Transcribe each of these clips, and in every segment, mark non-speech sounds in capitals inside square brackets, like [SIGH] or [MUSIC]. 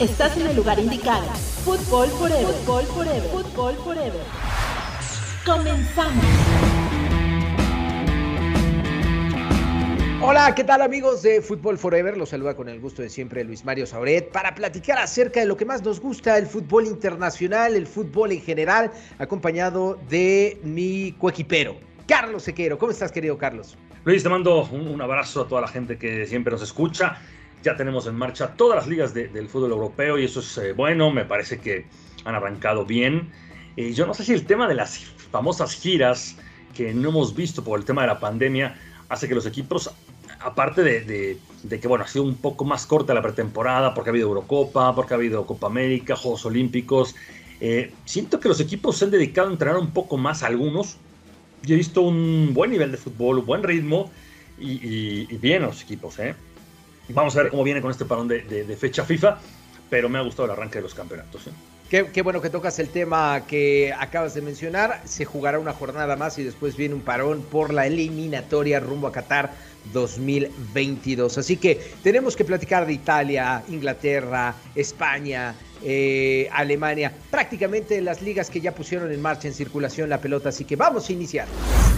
Estás en el lugar indicado. Fútbol Forever. Fútbol Forever. Fútbol Forever. Comenzamos. Hola, ¿qué tal amigos de Fútbol Forever? Los saluda con el gusto de siempre Luis Mario Sauret para platicar acerca de lo que más nos gusta, el fútbol internacional, el fútbol en general, acompañado de mi coequipero, Carlos Sequero. ¿Cómo estás, querido Carlos? Luis, te mando un, un abrazo a toda la gente que siempre nos escucha ya tenemos en marcha todas las ligas del fútbol europeo y eso es eh, bueno, me parece que han arrancado bien. Eh, yo no sé si el tema de las famosas giras que no hemos visto por el tema de la pandemia hace que los equipos, aparte de, que bueno, ha sido un poco más corta la pretemporada porque ha habido Eurocopa, porque ha habido Copa América, Juegos Olímpicos, eh, siento que los equipos se han dedicado a entrenar un poco más a algunos. Yo he visto un buen nivel de fútbol, un buen ritmo y, y bien los equipos, ¿eh? Vamos a ver cómo viene con este parón de, fecha FIFA, pero me ha gustado el arranque de los campeonatos. ¿eh? Qué, bueno que tocas el tema que acabas de mencionar. Se jugará una jornada más y después viene un parón por la eliminatoria rumbo a Qatar 2022. Así que tenemos que platicar de Italia, Inglaterra, España, eh, Alemania, prácticamente las ligas que ya pusieron en marcha en circulación la pelota. Así que vamos a iniciar.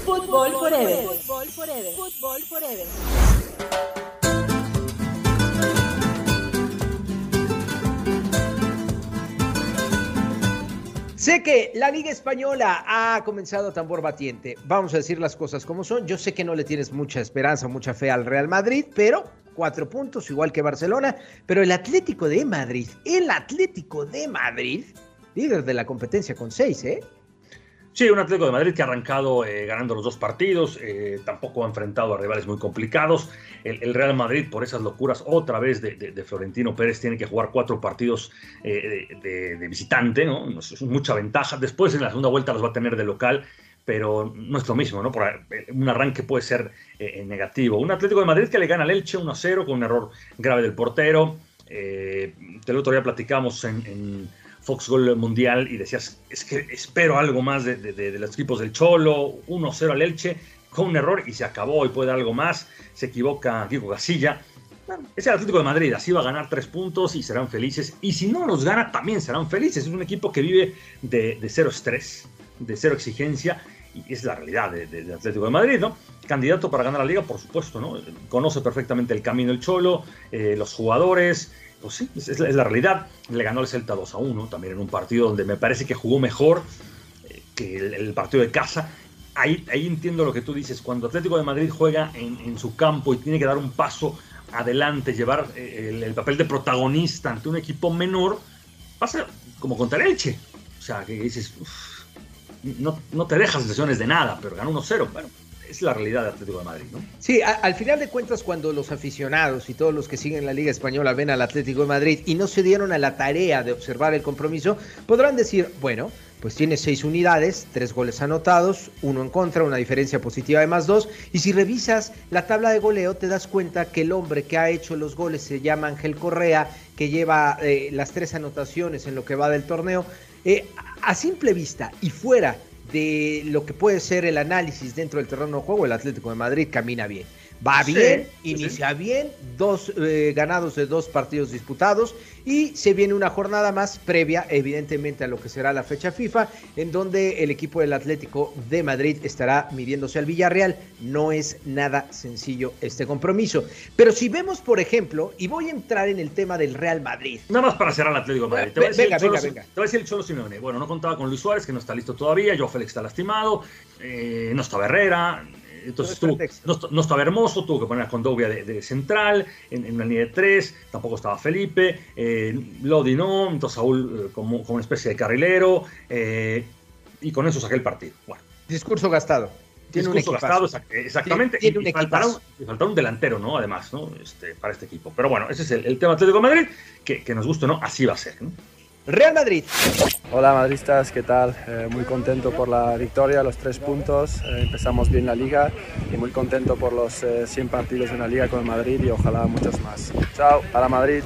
Fútbol forever. Fútbol forever. Fútbol forever. Sé que la Liga Española ha comenzado tambor batiente. Vamos a decir las cosas como son. Yo sé que no le tienes mucha esperanza, mucha fe al Real Madrid, pero cuatro puntos, igual que Barcelona. Pero el Atlético de Madrid, el Atlético de Madrid, líder de la competencia con seis, ¿eh? Sí, un Atlético de Madrid que ha arrancado eh, ganando los dos partidos, eh, tampoco ha enfrentado a rivales muy complicados. El, Real Madrid, por esas locuras otra vez de, Florentino Pérez, tiene que jugar cuatro partidos eh, de, visitante, ¿no? Es mucha ventaja. Después en la segunda vuelta los va a tener de local, pero no es lo mismo, ¿no? Un arranque puede ser negativo. Un Atlético de Madrid que le gana al Elche 1-0 con un error grave del portero. del otro día platicamos en Fox Gol Mundial y decías, es que espero algo más de, los equipos del Cholo, 1-0 al Elche, con un error y se acabó y puede dar algo más, se equivoca Diego Gasilla. es el Atlético de Madrid, así va a ganar tres puntos y serán felices. Y si no los gana, también serán felices. Es un equipo que vive de, cero estrés, de cero exigencia y es la realidad del Atlético de Madrid, ¿no? Candidato para ganar la liga, por supuesto, ¿no? Conoce perfectamente el camino del Cholo, eh, los jugadores, pues sí, es, la, realidad. Le ganó el Celta 2 a 1, también en un partido donde me parece que jugó mejor eh, que el, partido de casa. Ahí, ahí entiendo lo que tú dices. Cuando Atlético de Madrid juega en, su campo y tiene que dar un paso adelante, llevar eh, el, papel de protagonista ante un equipo menor, pasa como contra el Elche. O sea, que dices, no, no, te dejas sesiones de nada, pero ganó 1-0. Bueno, es la realidad de Atlético de Madrid, ¿no? Sí, al final de cuentas, cuando los aficionados y todos los que siguen la Liga Española ven al Atlético de Madrid y no se dieron a la tarea de observar el compromiso, podrán decir, bueno, pues tiene seis unidades, tres goles anotados, uno en contra, una diferencia positiva de más dos. Y si revisas la tabla de goleo, te das cuenta que el hombre que ha hecho los goles se llama Ángel Correa, que lleva eh, las tres anotaciones en lo que va del torneo. Eh, a simple vista y fuera de lo que puede ser el análisis dentro del terreno de juego, el Atlético de Madrid camina bien. Va bien, inicia bien, dos eh, ganados de dos partidos disputados y se viene una jornada más previa, evidentemente, a lo que será la fecha FIFA, en donde el equipo del Atlético de Madrid estará midiéndose al Villarreal. No es nada sencillo este compromiso. Pero si vemos, por ejemplo, y voy a entrar en el tema del Real Madrid. Nada más para cerrar el Atlético de Madrid. Te voy, venga, venga, venga. te voy a decir el Cholo Simeone. Bueno, no contaba con Luis Suárez, que no está listo todavía. Yo Félix está lastimado. Eh, no estaba Herrera entonces no, estaba hermoso, tuvo que poner a Condovia de, central, en, una línea de tres, tampoco estaba Felipe, eh, Lodi no, entonces Saúl eh, como, una especie de carrilero, eh, y con eso saqué el partido. Bueno. Discurso gastado. Tiene Discurso gastado, exactamente. y, y, faltará, un, delantero, ¿no? Además, ¿no? Este, para este equipo. Pero bueno, ese es el, tema Atlético de Madrid, que, que nos guste no, así va a ser. ¿no? Real Madrid. Hola madristas, ¿qué tal? Eh, muy contento por la victoria, los tres puntos. Eh, empezamos bien la liga y muy contento por los 100 eh, partidos en la liga con el Madrid y ojalá muchos más. Chao, a la Madrid.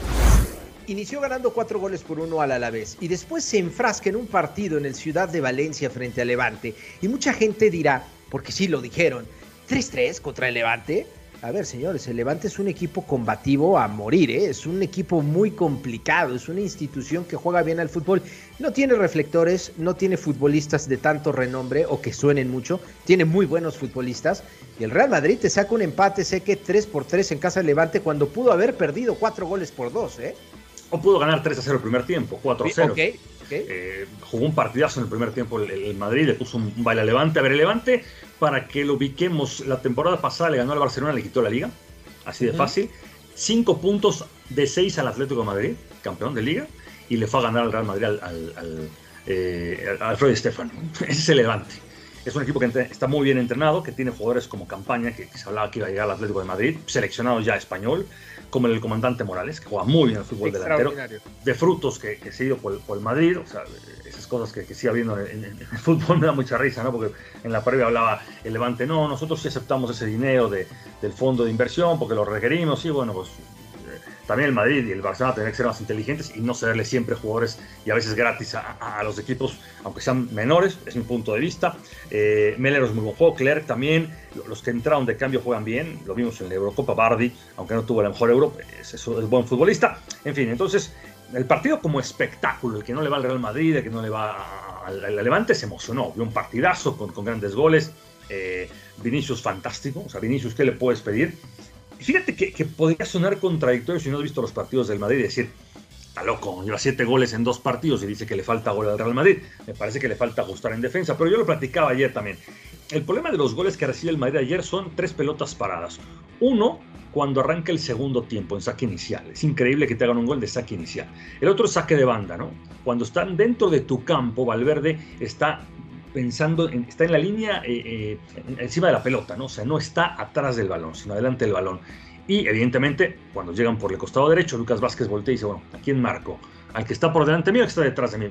Inició ganando cuatro goles por uno al Alavés y después se enfrasca en un partido en el Ciudad de Valencia frente al Levante. Y mucha gente dirá, porque sí lo dijeron, 3-3 contra el Levante. A ver, señores, el Levante es un equipo combativo a morir, ¿eh? es un equipo muy complicado, es una institución que juega bien al fútbol. No tiene reflectores, no tiene futbolistas de tanto renombre o que suenen mucho, tiene muy buenos futbolistas. Y el Real Madrid te saca un empate, sé que 3 por 3 en casa del Levante cuando pudo haber perdido 4 goles por 2, ¿eh? O pudo ganar 3 a 0 el primer tiempo, 4 a 0. Eh, jugó un partidazo en el primer tiempo el, Madrid, le puso un, baile al Levante. A ver, el Levante, para que lo ubiquemos, la temporada pasada le ganó al Barcelona, le quitó la liga, así de fácil. Cinco puntos de seis al Atlético de Madrid, campeón de liga, y le fue a ganar al Real Madrid al, al, al, eh, Stefano. [LAUGHS] Ese es el Levante. Es un equipo que está muy bien entrenado, que tiene jugadores como Campaña, que, que se hablaba que iba a llegar al Atlético de Madrid, seleccionado ya español, como el comandante Morales, que juega muy bien el fútbol delantero, de frutos que, que se ido por, el Madrid, o sea, esas cosas que, que sigue habiendo en, el [LAUGHS] fútbol me da mucha risa, ¿no? Porque en la previa hablaba el Levante, no, nosotros sí aceptamos ese dinero de, del fondo de inversión porque lo requerimos, y bueno, pues también el Madrid y el Barcelona tienen que ser más inteligentes y no cederle siempre jugadores y a veces gratis a, los equipos, aunque sean menores, es mi punto de vista. Eh, Melero es muy buen juego, Clerc también, los que entraron de cambio juegan bien, lo vimos en la Eurocopa, Bardi, aunque no tuvo la mejor Euro, es, es, buen futbolista. En fin, entonces el partido como espectáculo, el que no le va al Real Madrid, el que no le va al, Levante, se emocionó, vio un partidazo con, con grandes goles. Eh, Vinicius fantástico, o sea, Vinicius, ¿qué le puedes pedir? Fíjate que, podría sonar contradictorio si no has visto los partidos del Madrid y decir, está loco, lleva siete goles en dos partidos y dice que le falta gol al Real Madrid. Me parece que le falta ajustar en defensa, pero yo lo platicaba ayer también. El problema de los goles que recibe el Madrid ayer son tres pelotas paradas. Uno, cuando arranca el segundo tiempo en saque inicial. Es increíble que te hagan un gol de saque inicial. El otro saque de banda, ¿no? Cuando están dentro de tu campo, Valverde está pensando, en, está en la línea eh, eh, encima de la pelota, ¿no? O sea, no está atrás del balón, sino adelante del balón. Y evidentemente, cuando llegan por el costado derecho, Lucas Vázquez voltea y dice, bueno, ¿a quién marco? ¿Al que está por delante mío que está detrás de mí?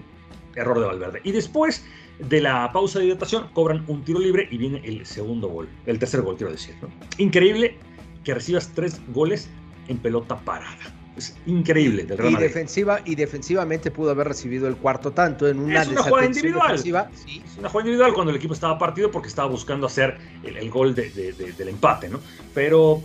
Error de Valverde. Y después de la pausa de hidratación, cobran un tiro libre y viene el segundo gol, el tercer gol, quiero decir. Increíble que recibas tres goles en pelota parada. Es increíble del Real y defensiva y defensivamente pudo haber recibido el cuarto tanto en una, es una jugada individual. Sí. Es una jugada individual cuando el equipo estaba partido porque estaba buscando hacer el, gol del empate, ¿no? Pero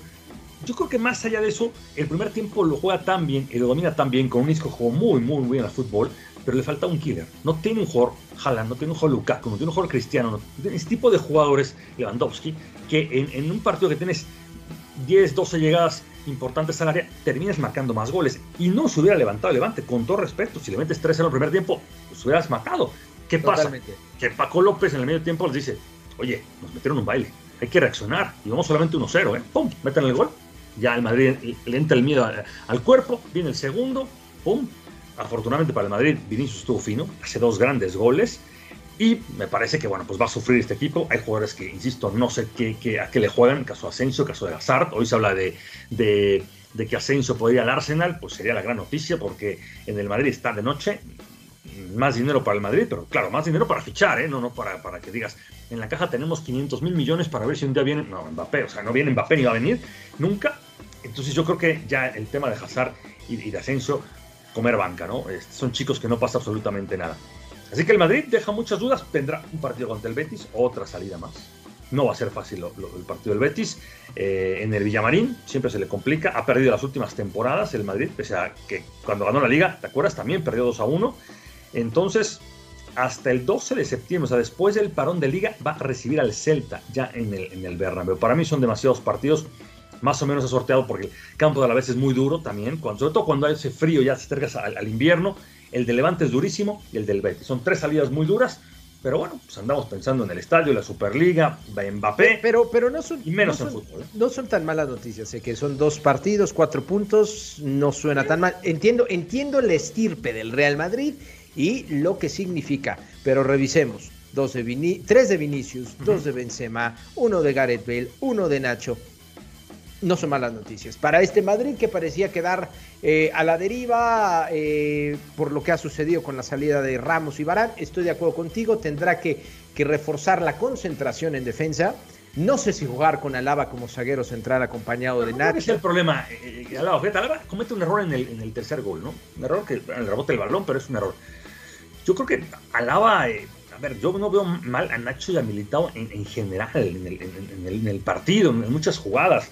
yo creo que más allá de eso, el primer tiempo lo juega tan bien y lo domina tan bien con un disco jugó muy, muy bien al fútbol, pero le falta un killer. No tiene un jugador Haaland, no tiene un jugador Lukaku, no tiene un jugador Cristiano, no tiene ese tipo de jugadores, Lewandowski, que en, en un partido que tienes 10, 12 llegadas importantes al área, terminas marcando más goles. Y no se hubiera levantado Levante, con todo respeto. Si le metes 3 en el primer tiempo, pues hubieras matado. ¿Qué pasa? Que Paco López en el medio tiempo les dice, oye, nos metieron un baile, hay que reaccionar. Y vamos solamente 1-0, ¿eh? ¡Pum! Meten el gol. Ya el Madrid le entra el miedo al, cuerpo, viene el segundo, ¡pum! Afortunadamente para el Madrid, Vinicius estuvo fino, hace dos grandes goles y me parece que, bueno, pues va a sufrir este equipo. Hay jugadores que, insisto, no sé qué, a qué le juegan, caso Asensio, caso de Hazard. Hoy se habla de, de, que Asensio podría al Arsenal, pues sería la gran noticia porque en el Madrid está de noche. Más dinero para el Madrid, pero claro, más dinero para fichar, ¿eh? No, no para, para que digas, en la caja tenemos 500 mil millones para ver si un día viene. No, Mbappé, o sea, no viene Mbappé ni va a venir nunca. Entonces yo creo que ya el tema de Hazard y, de Asensio, comer banca, ¿no? Son chicos que no pasa absolutamente nada. Así que el Madrid deja muchas dudas, tendrá un partido contra el Betis, otra salida más. No va a ser fácil el partido del Betis. Eh, en el Villamarín siempre se le complica. Ha perdido las últimas temporadas el Madrid, pese a que cuando ganó la liga, ¿te acuerdas? También perdió 2 a 1. Entonces, hasta el 12 de septiembre, o sea, después del parón de liga, va a recibir al Celta ya en el, en Bernabéu. Para mí son demasiados partidos. Más o menos ha sorteado porque el campo de la vez es muy duro también, cuando, sobre todo cuando hace frío ya se acercas al invierno el de Levante es durísimo y el del Betis. Son tres salidas muy duras, pero bueno, pues andamos pensando en el estadio, la Superliga, Mbappé. Pero, pero no son. Y menos en fútbol. ¿eh? No son tan malas noticias. Sé que son dos partidos, cuatro puntos. No suena tan mal. Entiendo, entiendo el estirpe del Real Madrid y lo que significa. Pero revisemos. Dos de tres de Vinicius, dos de Benzema, uno de Gareth Bale, uno de Nacho no son malas noticias. Para este Madrid que parecía quedar eh, a la deriva eh, por lo que ha sucedido con la salida de Ramos y Barán, estoy de acuerdo contigo, tendrá que, que reforzar la concentración en defensa. No sé si jugar con Alaba como zaguero central acompañado de Nacho. es el problema? Eh, Alaba, Alaba comete un error en el, en el, tercer gol, ¿no? Un error que el rebote del balón, pero es un error. Yo creo que Alaba, a ver, yo no veo mal a Nacho y a Militao en, en general, en el, en el, partido, en muchas jugadas.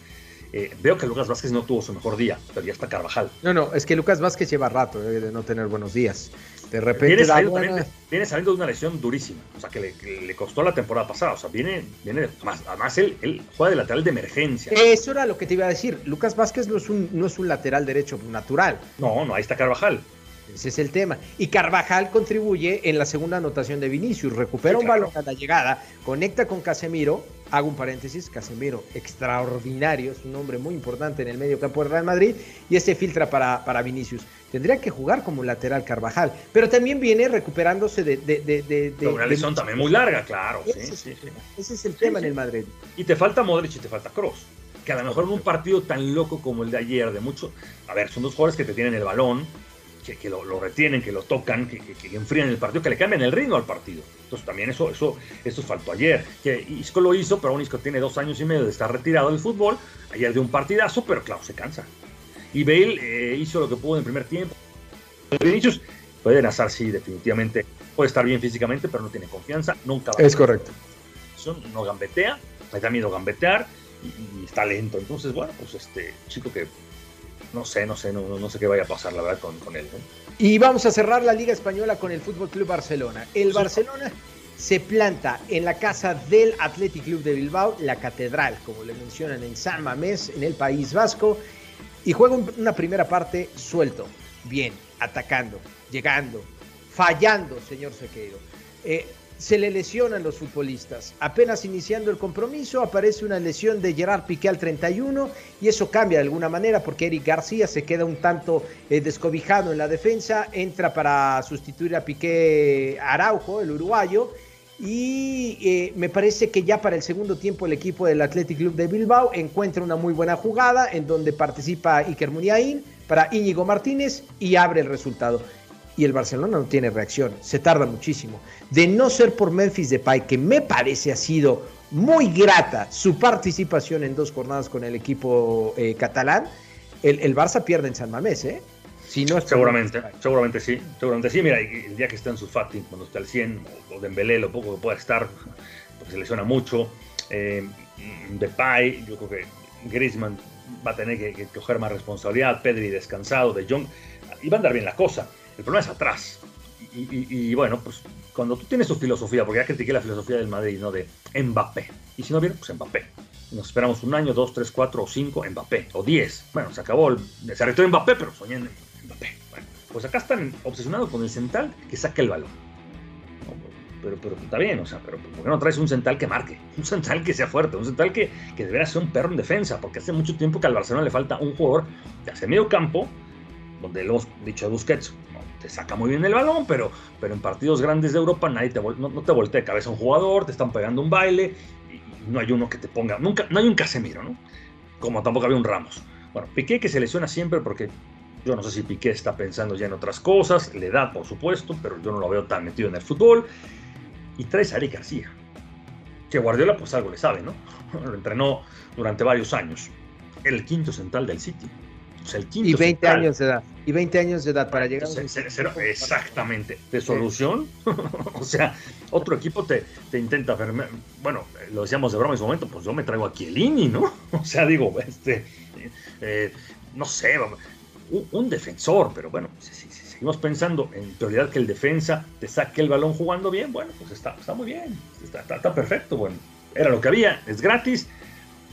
Eh, veo que Lucas Vázquez no tuvo su mejor día, pero ya está Carvajal. No, no, es que Lucas Vázquez lleva rato eh, de no tener buenos días. De repente. Viene saliendo, viene saliendo de una lesión durísima, o sea, que le, costó la temporada pasada. O sea, viene, viene más, además él, él, juega de lateral de emergencia. Eso era lo que te iba a decir. Lucas Vázquez no es un, no es un lateral derecho natural. No, no, ahí está Carvajal. Ese es el tema. Y Carvajal contribuye en la segunda anotación de Vinicius. Recupera un balón a la llegada, conecta con Casemiro. Hago un paréntesis, Casemiro, extraordinario, es un hombre muy importante en el medio campo del Real Madrid y ese filtra para, para Vinicius. Tendría que jugar como lateral Carvajal, pero también viene recuperándose de... de, de, de una lesión también muy larga, claro. Ese, sí, sí, ese es el tema en el Madrid. Y te falta Modric y te falta Cross que a lo mejor en un partido tan loco como el de ayer, de mucho, a ver, son dos jugadores que te tienen el balón, que, lo, retienen, que lo tocan, que, enfrían el partido, que le cambian el ritmo al partido. Entonces también eso, eso, eso faltó ayer. Que Isco lo hizo, pero aún Isco tiene dos años y medio de estar retirado del fútbol. Ayer de un partidazo, pero claro, se cansa. Y Bale eh, hizo lo que pudo en el primer tiempo. Vinicius puede nazar, sí, definitivamente. Puede estar bien físicamente, pero no tiene confianza. Nunca va Es correcto. No gambetea, le da miedo gambetear y, y, está lento. Entonces, bueno, pues este chico que no sé, no sé, no, no sé qué vaya a pasar, la verdad, con, él. Y vamos a cerrar la Liga Española con el Fútbol Club Barcelona. El Barcelona se planta en la casa del Athletic Club de Bilbao, la catedral, como le mencionan en San Mamés, en el País Vasco, y juega una primera parte suelto, bien, atacando, llegando, fallando, señor Sequeiro. Eh, se le lesionan los futbolistas. Apenas iniciando el compromiso aparece una lesión de Gerard Piqué al 31 y eso cambia de alguna manera porque Eric García se queda un tanto eh, descobijado en la defensa, entra para sustituir a Piqué Araujo, el uruguayo, y eh, me parece que ya para el segundo tiempo el equipo del Athletic Club de Bilbao encuentra una muy buena jugada en donde participa Iker Muniain para Íñigo Martínez y abre el resultado y el Barcelona no tiene reacción, se tarda muchísimo. De no ser por Memphis Depay, que me parece ha sido muy grata su participación en dos jornadas con el equipo eh, catalán, el, el, Barça pierde en San Mamés, ¿eh? Si no seguramente, seguramente sí, seguramente sí. Mira, el día que está en su Fati, cuando está al 100, o Dembélé, lo poco que pueda estar, porque se lesiona mucho. Eh, Depay, yo creo que Griezmann va a tener que, que, coger más responsabilidad, Pedri descansado, De Jong, y va a andar bien la cosa. El problema es atrás. Y, bueno, pues cuando tú tienes tu filosofía, porque ya critiqué la filosofía del Madrid, ¿no? De Mbappé. Y si no viene, pues Mbappé. Nos esperamos un año, dos, tres, cuatro o cinco, Mbappé. O diez. Bueno, se acabó, el, se arregló Mbappé, pero soñé en Mbappé. Bueno, pues acá están obsesionados con el central que saque el balón. pero, pero está bien, o sea, pero ¿por qué no traes un central que marque? [LAUGHS] Un central que sea fuerte, un central que, que debería ser un perro en defensa, porque hace mucho tiempo que al Barcelona le falta un jugador de hace medio campo, donde lo hemos dicho de Busquets, te saca muy bien el balón, pero, pero en partidos grandes de Europa nadie te, no, te voltea de cabeza un jugador, te están pegando un baile y, no hay uno que te ponga, nunca, no hay un Casemiro, ¿no? Como tampoco había un Ramos. Bueno, Piqué que se lesiona siempre porque yo no sé si Piqué está pensando ya en otras cosas, le da por supuesto, pero yo no lo veo tan metido en el fútbol. Y traes a Eric García, que Guardiola pues algo le sabe, ¿no? [LAUGHS] Lo entrenó durante varios años. El quinto central del City y 20 años de edad. Y 20 años de edad para llegar a Exactamente. ¿De solución? [LAUGHS] o sea, otro equipo te, te intenta. Bueno, lo decíamos de broma en ese momento, pues yo me traigo a Chiellini, ¿no? [LAUGHS] o sea, digo, este. Eh, no sé, un, defensor, pero bueno, si, seguimos pensando en prioridad que el defensa te saque el balón jugando bien, bueno, pues está, está muy bien, está, está perfecto, bueno, era lo que había, es gratis,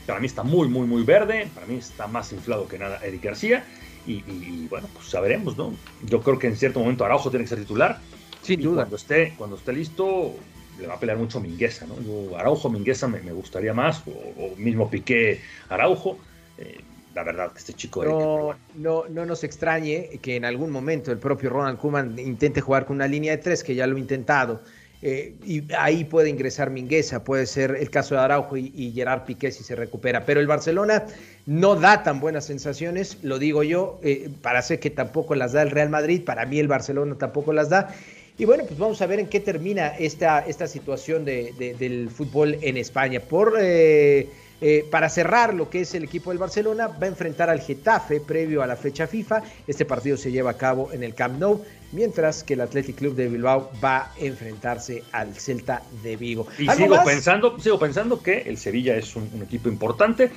para mí está muy, muy, muy verde. Para mí está más inflado que nada Eric García. Y, bueno, pues sabremos, ¿no? Yo creo que en cierto momento Araujo tiene que ser titular. Sin duda. Cuando esté, cuando esté listo, le va a pelear mucho Mingueza, ¿no? Araujo, Mingueza me, gustaría más, o, mismo Piqué Araujo. Eh, la verdad, este chico. No, no, no nos extrañe que en algún momento el propio Ronald Koeman intente jugar con una línea de tres, que ya lo ha intentado. Eh, y ahí puede ingresar Mingueza, puede ser el caso de Araujo y, Gerard Piqué si se recupera. Pero el Barcelona no da tan buenas sensaciones, lo digo yo, eh, para ser que tampoco las da el Real Madrid, para mí el Barcelona tampoco las da. Y bueno, pues vamos a ver en qué termina esta, esta situación del fútbol en España. Por eh, eh, para cerrar lo que es el equipo del Barcelona, va a enfrentar al Getafe previo a la fecha FIFA. Este partido se lleva a cabo en el Camp Nou, mientras que el Athletic Club de Bilbao va a enfrentarse al Celta de Vigo. Y sigo pensando, sigo pensando que el Sevilla es un, equipo importante.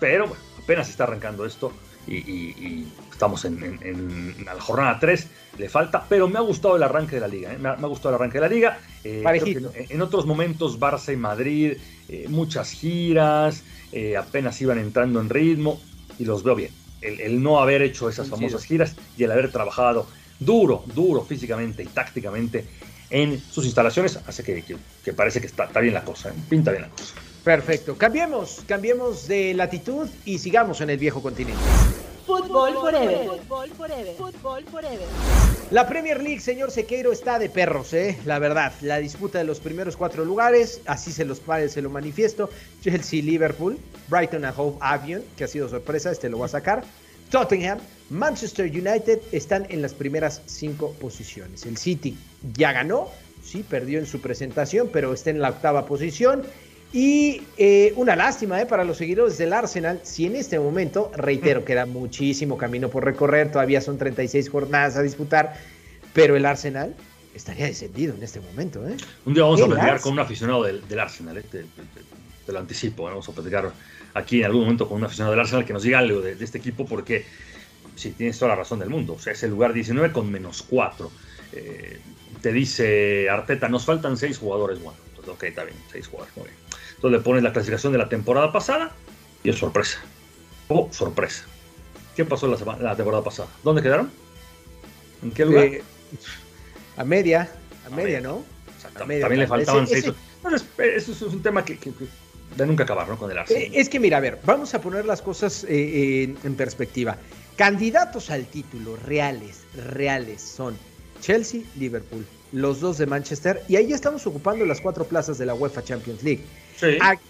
Pero bueno, apenas está arrancando esto y, estamos en, la jornada 3, le falta, pero me ha gustado el arranque de la liga, ¿eh? me, ha, gustado el arranque de la liga. Eh, en, otros momentos Barça y Madrid, eh, muchas giras, apenas iban entrando en ritmo y los veo bien. El, no haber hecho esas famosas giras y el haber trabajado duro, duro físicamente y tácticamente en sus instalaciones hace que, que, parece que está, está bien la cosa, pinta bien la cosa. Perfecto. Cambiemos, cambiemos de latitud y sigamos en el viejo continente. Fútbol forever. Fútbol forever. Fútbol forever. La Premier League, señor Sequeiro, está de perros, ¿eh? La verdad. La disputa de los primeros cuatro lugares, así se los se lo manifiesto. Chelsea, Liverpool, Brighton and Hove Albion, que ha sido sorpresa, este lo va a sacar. Tottenham, Manchester United están en las primeras cinco posiciones. El City ya ganó, sí, perdió en su presentación, pero está en la octava posición. Y eh, una lástima eh, para los seguidores del Arsenal, si en este momento, reitero, queda muchísimo camino por recorrer, todavía son 36 jornadas a disputar, pero el Arsenal estaría descendido en este momento. ¿eh? Un día vamos a platicar con un aficionado del, Arsenal, eh, te, lo anticipo, vamos a platicar aquí en algún momento con un aficionado del Arsenal que nos diga algo de, este equipo, porque sí, tienes toda la razón del mundo, o sea, es el lugar 19 con menos 4. te dice Arteta, nos faltan 6 jugadores, bueno, pues ok, está bien, 6 jugadores, muy bien entonces le pones la clasificación de la temporada pasada y es sorpresa. Oh, sorpresa. ¿Qué pasó la, la temporada pasada? ¿Dónde quedaron? ¿En qué lugar? Eh, a media, a, media, ¿no? También le faltaban seis. eso es un tema que, de nunca acabar, ¿no? Con el Arsenal. Eh, es que mira, a ver, vamos a poner las cosas eh, en perspectiva. Candidatos al título reales, reales son Chelsea, Liverpool, los dos de Manchester, y ahí estamos ocupando las cuatro plazas de la UEFA Champions League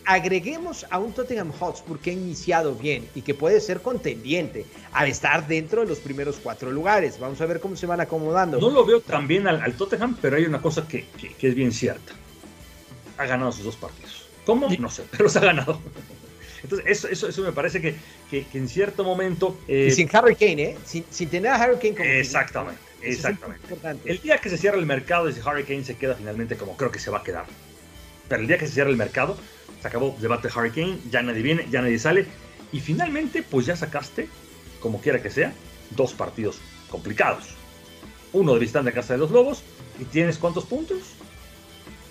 agreguemos a un Tottenham Hotspur que ha iniciado bien y que puede ser contendiente al estar dentro de los primeros cuatro lugares. Vamos a ver cómo se van acomodando. No lo veo tan bien al, Tottenham, pero hay una cosa que, es bien cierta. Ha ganado sus dos partidos. ¿Cómo? No sé, [LAUGHS] pero se ha ganado. Entonces, eso, eso, me parece que, en cierto momento. Eh, y sin Harry Kane, ¿eh? Sin, tener a Harry Kane como. Exactamente, exactamente. el día que se cierra el mercado y si Harry Kane se queda finalmente como creo que se va a quedar, pero el día que se cierra el mercado, se acabó debate Hurricane, ya nadie viene, ya nadie sale. Y finalmente, pues ya sacaste, como quiera que sea, dos partidos complicados. Uno de visitante a casa de los Lobos, y tienes cuántos puntos?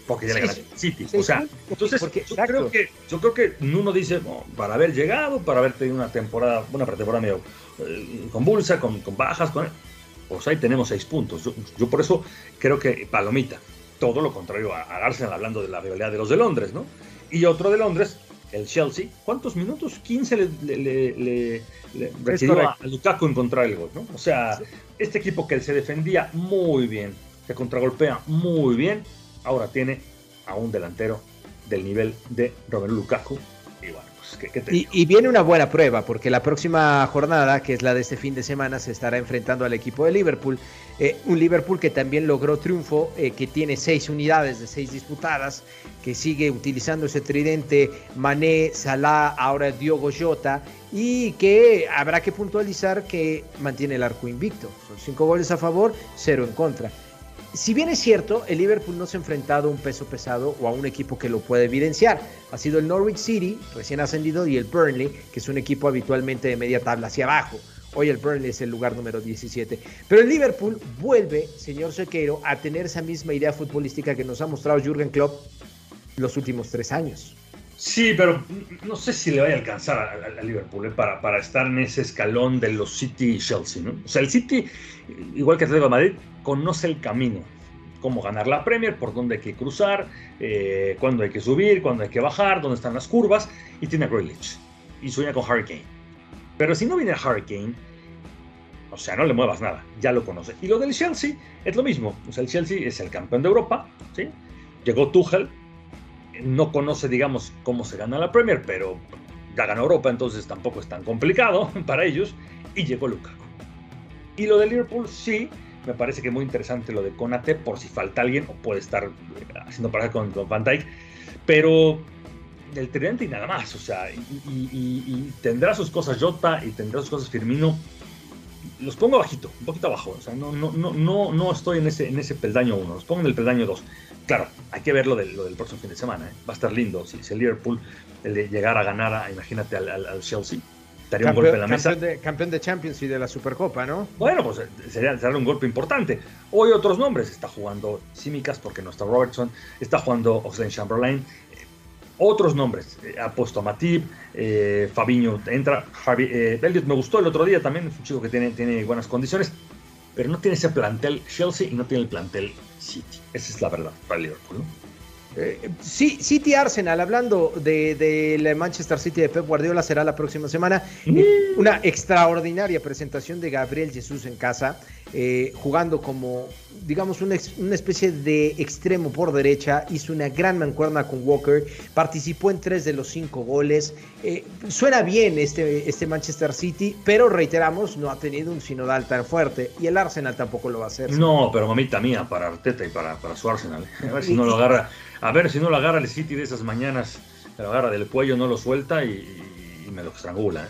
Porque ya le ganaste City. o sea, entonces yo, creo que, yo creo que uno dice, para haber llegado, para haber tenido una temporada, una pretemporada medio eh, convulsa, con, con, bajas, con, pues ahí tenemos seis puntos. Yo, yo por eso creo que Palomita, todo lo contrario a, Arsenal, hablando de la rivalidad de los de Londres, ¿no? Y otro de Londres, el Chelsea, ¿cuántos minutos? 15 le, le, requirió a Lukaku encontrar el gol, ¿no? O sea, este equipo que se defendía muy bien, que contragolpea muy bien, ahora tiene a un delantero del nivel de Romelu Lukaku. Y bueno, y, viene una buena prueba, porque la próxima jornada, que es la de este fin de semana, se estará enfrentando al equipo de Liverpool. Eh, un Liverpool que también logró triunfo, eh, que tiene seis unidades de seis disputadas, que sigue utilizando ese tridente Mané, Salah, ahora Diogo Jota, y que habrá que puntualizar que mantiene el arco invicto. Son cinco goles a favor, cero en contra si bien es cierto, el Liverpool no se ha enfrentado a un peso pesado o a un equipo que lo puede evidenciar. Ha sido el Norwich City, recién ascendido, y el Burnley, que es un equipo habitualmente de media tabla hacia abajo. Hoy el Burnley es el lugar número 17. Pero el Liverpool vuelve, señor Sequeiro, a tener esa misma idea futbolística que nos ha mostrado Jürgen Klopp los últimos tres años. Sí, pero no sé si le vaya a alcanzar a, Liverpool eh, para, para, estar en ese escalón de los City y Chelsea. ¿no? O sea, el City, igual que Atlético de Madrid, conoce el camino. Cómo ganar la Premier, por dónde hay que cruzar, eh, cuándo hay que subir, cuándo hay que bajar, dónde están las curvas. Y tiene a Grealish. Y sueña con Hurricane. Pero si no viene Hurricane, o sea, no le muevas nada, ya lo conoce. Y lo del Chelsea es lo mismo. O sea, el Chelsea es el campeón de Europa, ¿sí? Llegó Tuchel, no conoce, digamos, cómo se gana la Premier, pero ya ganó Europa, entonces tampoco es tan complicado [LAUGHS] para ellos. Y llegó Lukaku. Y lo de Liverpool, sí, me parece que muy interesante lo de Conate, por si falta alguien, o puede estar eh, haciendo pareja con, Van Dijk, pero el tridente y nada más, o sea, y, tendrá sus cosas Jota y tendrá sus cosas Firmino. Los pongo bajito, un poquito abajo, o sea, no, no, no, no, no estoy en ese, en ese peldaño 1, los pongo en el peldaño 2. Claro, hay que ver lo, lo del próximo fin de semana. ¿eh? Va a estar lindo. Si, el Liverpool el llegara a ganar, a, imagínate, al, al, Chelsea. Daría un golpe en la mesa. Campeón de, campeón de, Champions y de la Supercopa, ¿no? Bueno, pues eh, sería, sería un golpe importante. Hoy otros nombres. Está jugando Simicas porque no está Robertson. Está jugando Oxlade Chamberlain. Otros nombres. ha puesto a Matip. Eh, Fabiño entra. Javi, Elliot me gustó el otro día también. Es un chico que tiene, tiene buenas condiciones. Pero no tiene ese plantel Chelsea y no tiene el plantel City. Esa es la verdad para Liverpool, eh, sí, City Arsenal, hablando de, la Manchester City de Pep Guardiola, será la próxima semana. Mm. una extraordinaria presentación de Gabriel Jesús en casa, eh, jugando como, digamos, una, especie de extremo por derecha. Hizo una gran mancuerna con Walker, participó en tres de los cinco goles. Eh, suena bien este, este Manchester City, pero reiteramos, no ha tenido un sinodal tan fuerte y el Arsenal tampoco lo va a hacer. No, pero mamita mía, para Arteta y para, para su Arsenal. A ver si no lo agarra a ver si no lo agarra el City de esas mañanas, lo agarra del cuello, no lo suelta y, me lo estrangula.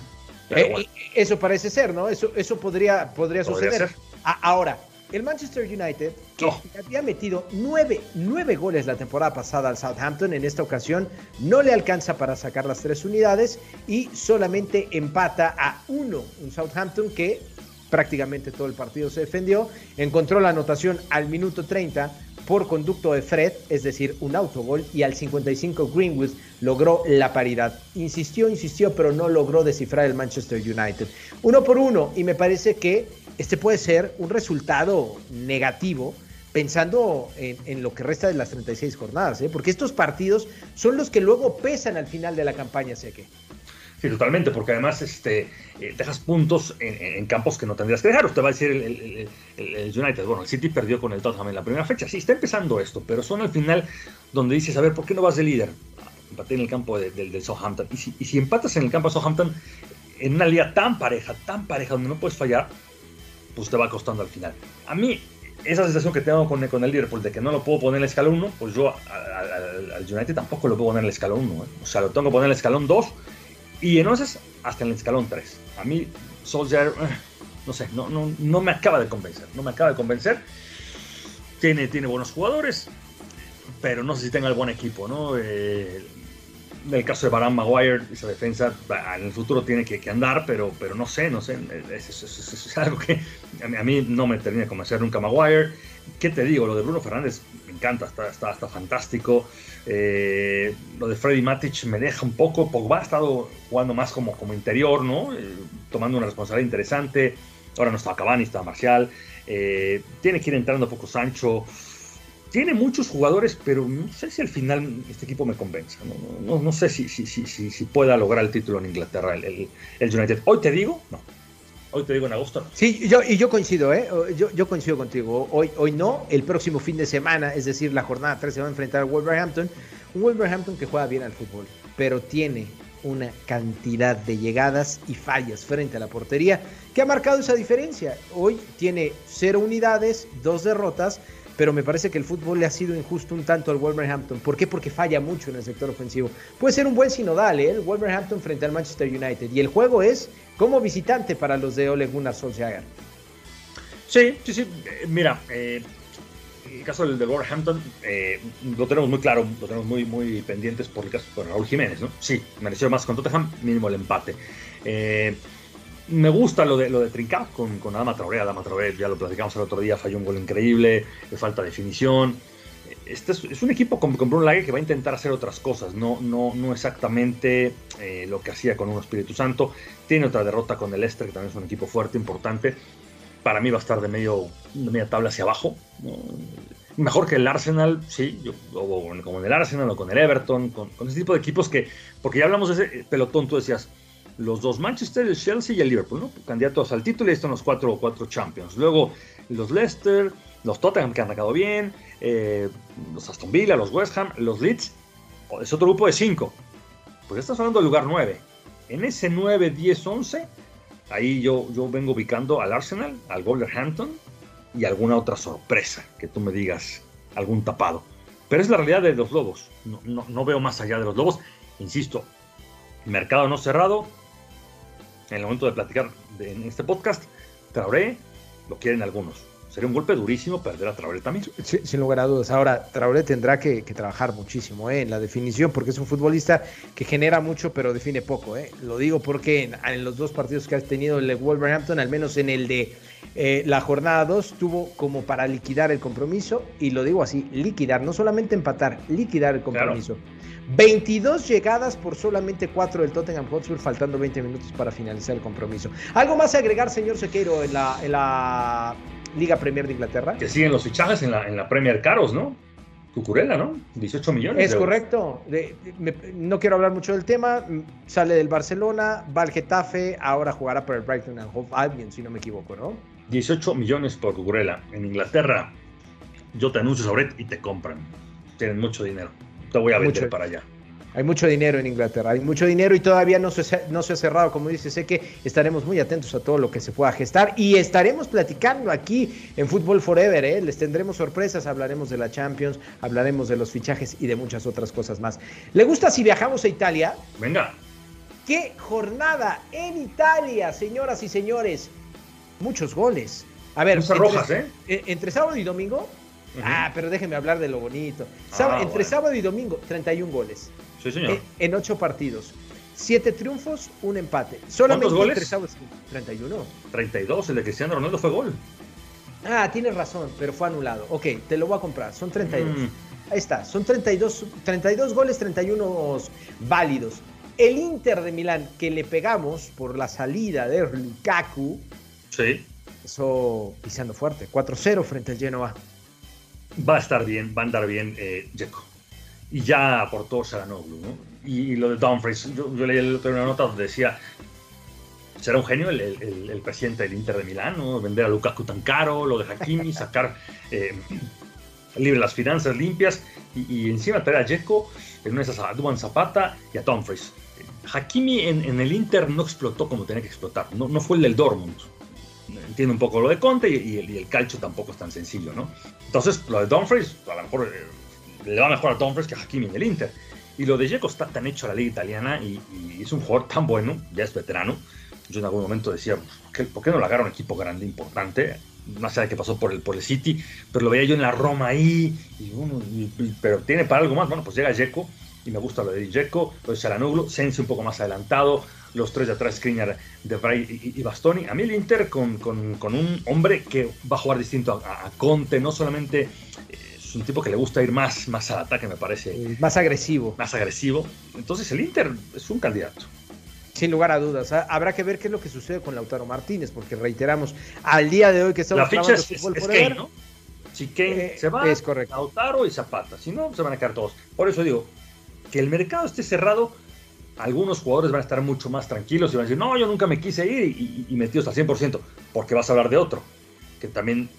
¿eh? Eh, eso parece ser, ¿no? Eso, eso podría, podría, suceder. Ahora, el Manchester United, que había metido nueve, nueve, goles la temporada pasada al Southampton, en esta ocasión no le alcanza para sacar las tres unidades y solamente empata a uno, un Southampton que prácticamente todo el partido se defendió, encontró la anotación al minuto 30 por conducto de Fred, es decir, un autogol, y al 55 Greenwood logró la paridad. Insistió, insistió, pero no logró descifrar el Manchester United. Uno por uno, y me parece que este puede ser un resultado negativo pensando en, lo que resta de las 36 jornadas, ¿eh? porque estos partidos son los que luego pesan al final de la campaña, sé que. Sí, totalmente, porque además este, eh, dejas puntos en, campos que no tendrías que dejar. Usted va a decir el, United, bueno, el City perdió con el Tottenham en la primera fecha. Sí, está empezando esto, pero son al final donde dices, a ver, ¿por qué no vas de líder? Empaté en el campo del Southampton. Y si, y si empatas en el campo de Southampton, en una liga tan pareja, tan pareja, donde no puedes fallar, pues te va costando al final. A mí, esa sensación que tengo con, con el Liverpool de que no lo puedo poner en el escalón 1, pues yo al, United tampoco lo puedo poner en el escalón 1. ¿eh? O sea, lo tengo que poner en el escalón 2 y entonces, hasta en el escalón 3. A mí, Solskjaer, eh, no sé, no, no, no me acaba de convencer. No me acaba de convencer. Tiene, tiene buenos jugadores, pero no sé si tenga el buen equipo, ¿no? Eh, en el caso de Baran Maguire, esa defensa en el futuro tiene que, andar, pero, pero no sé, no sé. Es, algo que a mí, no me termina de convencer nunca Maguire. ¿Qué te digo? Lo de Bruno Fernández me encanta, está, está, está fantástico. Eh, lo de Freddy Matic me deja un poco. Pogba ha estado jugando más como, como interior, ¿no? Eh, tomando una responsabilidad interesante. Ahora no está Cavani, está Marcial. Eh, tiene que ir entrando poco Sancho. Tiene muchos jugadores, pero no sé si al final este equipo me convence. No, no, sé si, si, si, si, pueda lograr el título en Inglaterra, el, el United. Hoy te digo, no. Hoy te digo en agosto. Sí, yo, y yo coincido, ¿eh? Yo, yo coincido contigo. Hoy, hoy no, el próximo fin de semana, es decir, la jornada 3 se va a enfrentar al Wolverhampton. Un Wolverhampton que juega bien al fútbol, pero tiene una cantidad de llegadas y fallas frente a la portería que ha marcado esa diferencia. Hoy tiene cero unidades, dos derrotas, pero me parece que el fútbol le ha sido injusto un tanto al Wolverhampton. ¿Por qué? Porque falla mucho en el sector ofensivo. Puede ser un buen sinodal, ¿eh? el Wolverhampton frente al Manchester United. Y el juego es como visitante para los de Ole Gunnar Solskjaer. Sí, sí, sí. Eh, mira, eh, el caso del, de Wolverhampton eh, lo tenemos muy claro, lo tenemos muy, muy pendientes por el caso de Raúl Jiménez, ¿no? Sí, mereció más con Tottenham, mínimo el empate. Me gusta lo de, lo de Trincao con, con Adama Traoré. Adama Traoré, ya lo platicamos el otro día, falló un gol increíble, le falta definición. Este es, un equipo con, con Bruno Lage que va a intentar hacer otras cosas, no, no, no exactamente lo que hacía con un Espíritu Santo. Tiene otra derrota con el Leicester, que también es un equipo fuerte, importante. Para mí va a estar de, medio, media tabla hacia abajo. Mejor que el Arsenal, sí, o como en el Arsenal o con el Everton, con, ese tipo de equipos que, porque ya hablamos de ese pelotón, tú decías, los dos Manchester, el Chelsea y el Liverpool, ¿no? Candidatos al título y están los cuatro, cuatro Champions. Luego los Leicester, los Tottenham que han sacado bien, eh, los Aston Villa, los West Ham, los Leeds, es otro grupo de cinco. Pues estás hablando del lugar 9. En ese 9, 10, 11, ahí yo, yo vengo ubicando al Arsenal, al Wolverhampton y alguna otra sorpresa que tú me digas, algún tapado. Pero es la realidad de los Lobos. No, veo más allá de los Lobos. Insisto, mercado no cerrado. En el momento de platicar en este podcast, Traoré lo quieren algunos. sería un golpe durísimo perder a Traoré también. sin lugar a dudas. Ahora, Traoré tendrá que, trabajar muchísimo ¿eh? en la definición, porque es un futbolista que genera mucho, pero define poco. ¿eh? Lo digo porque en, los dos partidos que ha tenido el Wolverhampton, al menos en el de eh, la jornada 2, tuvo como para liquidar el compromiso, y lo digo así, liquidar, no solamente empatar, liquidar el compromiso. 22 llegadas por solamente 4 del Tottenham Hotspur, faltando 20 minutos para finalizar el compromiso. ¿Algo más a agregar, señor Sequeiro, en la, en la Liga Premier de Inglaterra? Que siguen los fichajes en la, en la Premier caros, ¿no? Cucurella, ¿no? 18 millones. Es correcto. no quiero hablar mucho del tema. Sale del Barcelona, va al Getafe, ahora jugará por el Brighton and Hove Albion, si no me equivoco, ¿no? 18 millones por Cucurella. En Inglaterra, yo te anuncio sobre y te compran. Tienen mucho dinero te voy a vender para allá. Hay mucho dinero en Inglaterra, hay mucho dinero y todavía no se, no se ha cerrado, como dice, sé que estaremos muy atentos a todo lo que se pueda gestar y estaremos platicando aquí en Fútbol Forever, ¿eh? les tendremos sorpresas, hablaremos de la Champions, hablaremos de los fichajes y de muchas otras cosas más. ¿Le gusta si viajamos a Italia? Venga. ¡Qué jornada en Italia, señoras y señores! Muchos goles. A ver, rojas, ¿eh? E, entre sábado y domingo, Ah, pero déjenme hablar de lo bonito. Ah, entre sábado y domingo, 31 goles. Sí, señor. En, en 8 partidos. 7 triunfos, un empate. Solamente ¿Cuántos goles? Entre sábado y 31. 32, el de Cristiano Ronaldo fue gol. Ah, tienes razón, pero fue anulado. Ok, te lo voy a comprar. Son 32. Mm. Ahí está, son 32, 32 goles, 31 válidos. El Inter de Milán, que le pegamos por la salida de Lukaku. Sí. Eso pisando fuerte. 4-0 frente al Genoa va a estar bien, va a andar bien eh, Y ya aportó Saranoglu, ¿no? Y, lo de Dumfries, yo, leí una nota donde decía, será un genio el, presidente del Inter de Milán, ¿no? Vender a Lukaku tan caro, lo de Hakimi, sacar [LAUGHS] eh, libre las finanzas limpias y, encima traer a Dzeko, en una esas a Duan Zapata y a Dumfries. Hakimi en, el Inter no explotó como tenía que explotar, no, no fue el del Dortmund entiendo un poco lo de Conte y, el, y, calcio tampoco es tan sencillo, ¿no? Entonces, lo de Dumfries, a lo mejor eh, le va mejor a Dumfries que a Hakimi en el Inter. Y lo de Dzeko está tan hecho a la liga italiana y, es un jugador tan bueno, ya es veterano. Yo en algún momento decía, ¿por qué, no le agarra un equipo grande, importante? Allá de que pasó por el, por el City, pero lo veía yo en la Roma ahí, pero tiene para algo más. Bueno, pues llega Dzeko y me gusta lo de Dzeko, lo de Saranoglu, Sensi un poco más adelantado, los tres de atrás, Skriniar, De Vrij y, Bastoni. A mí el Inter con, un hombre que va a jugar distinto a, Conte, no solamente eh, es un tipo que le gusta ir más, más al ataque, me parece. Más agresivo. Más agresivo. Entonces el Inter es un candidato. Sin lugar a dudas. Ah, habrá que ver qué es lo que sucede con Lautaro Martínez, porque reiteramos, al día de hoy que estamos La ficha es, es, Kane, ¿no? Si Kane eh, se va, es correcto. Lautaro y Zapata. Si no, se van a quedar todos. Por eso digo, que el mercado esté cerrado algunos jugadores van a estar mucho más tranquilos y van a decir, no, yo nunca me quise ir y, y, metidos al 100%, porque vas a hablar de otro, que también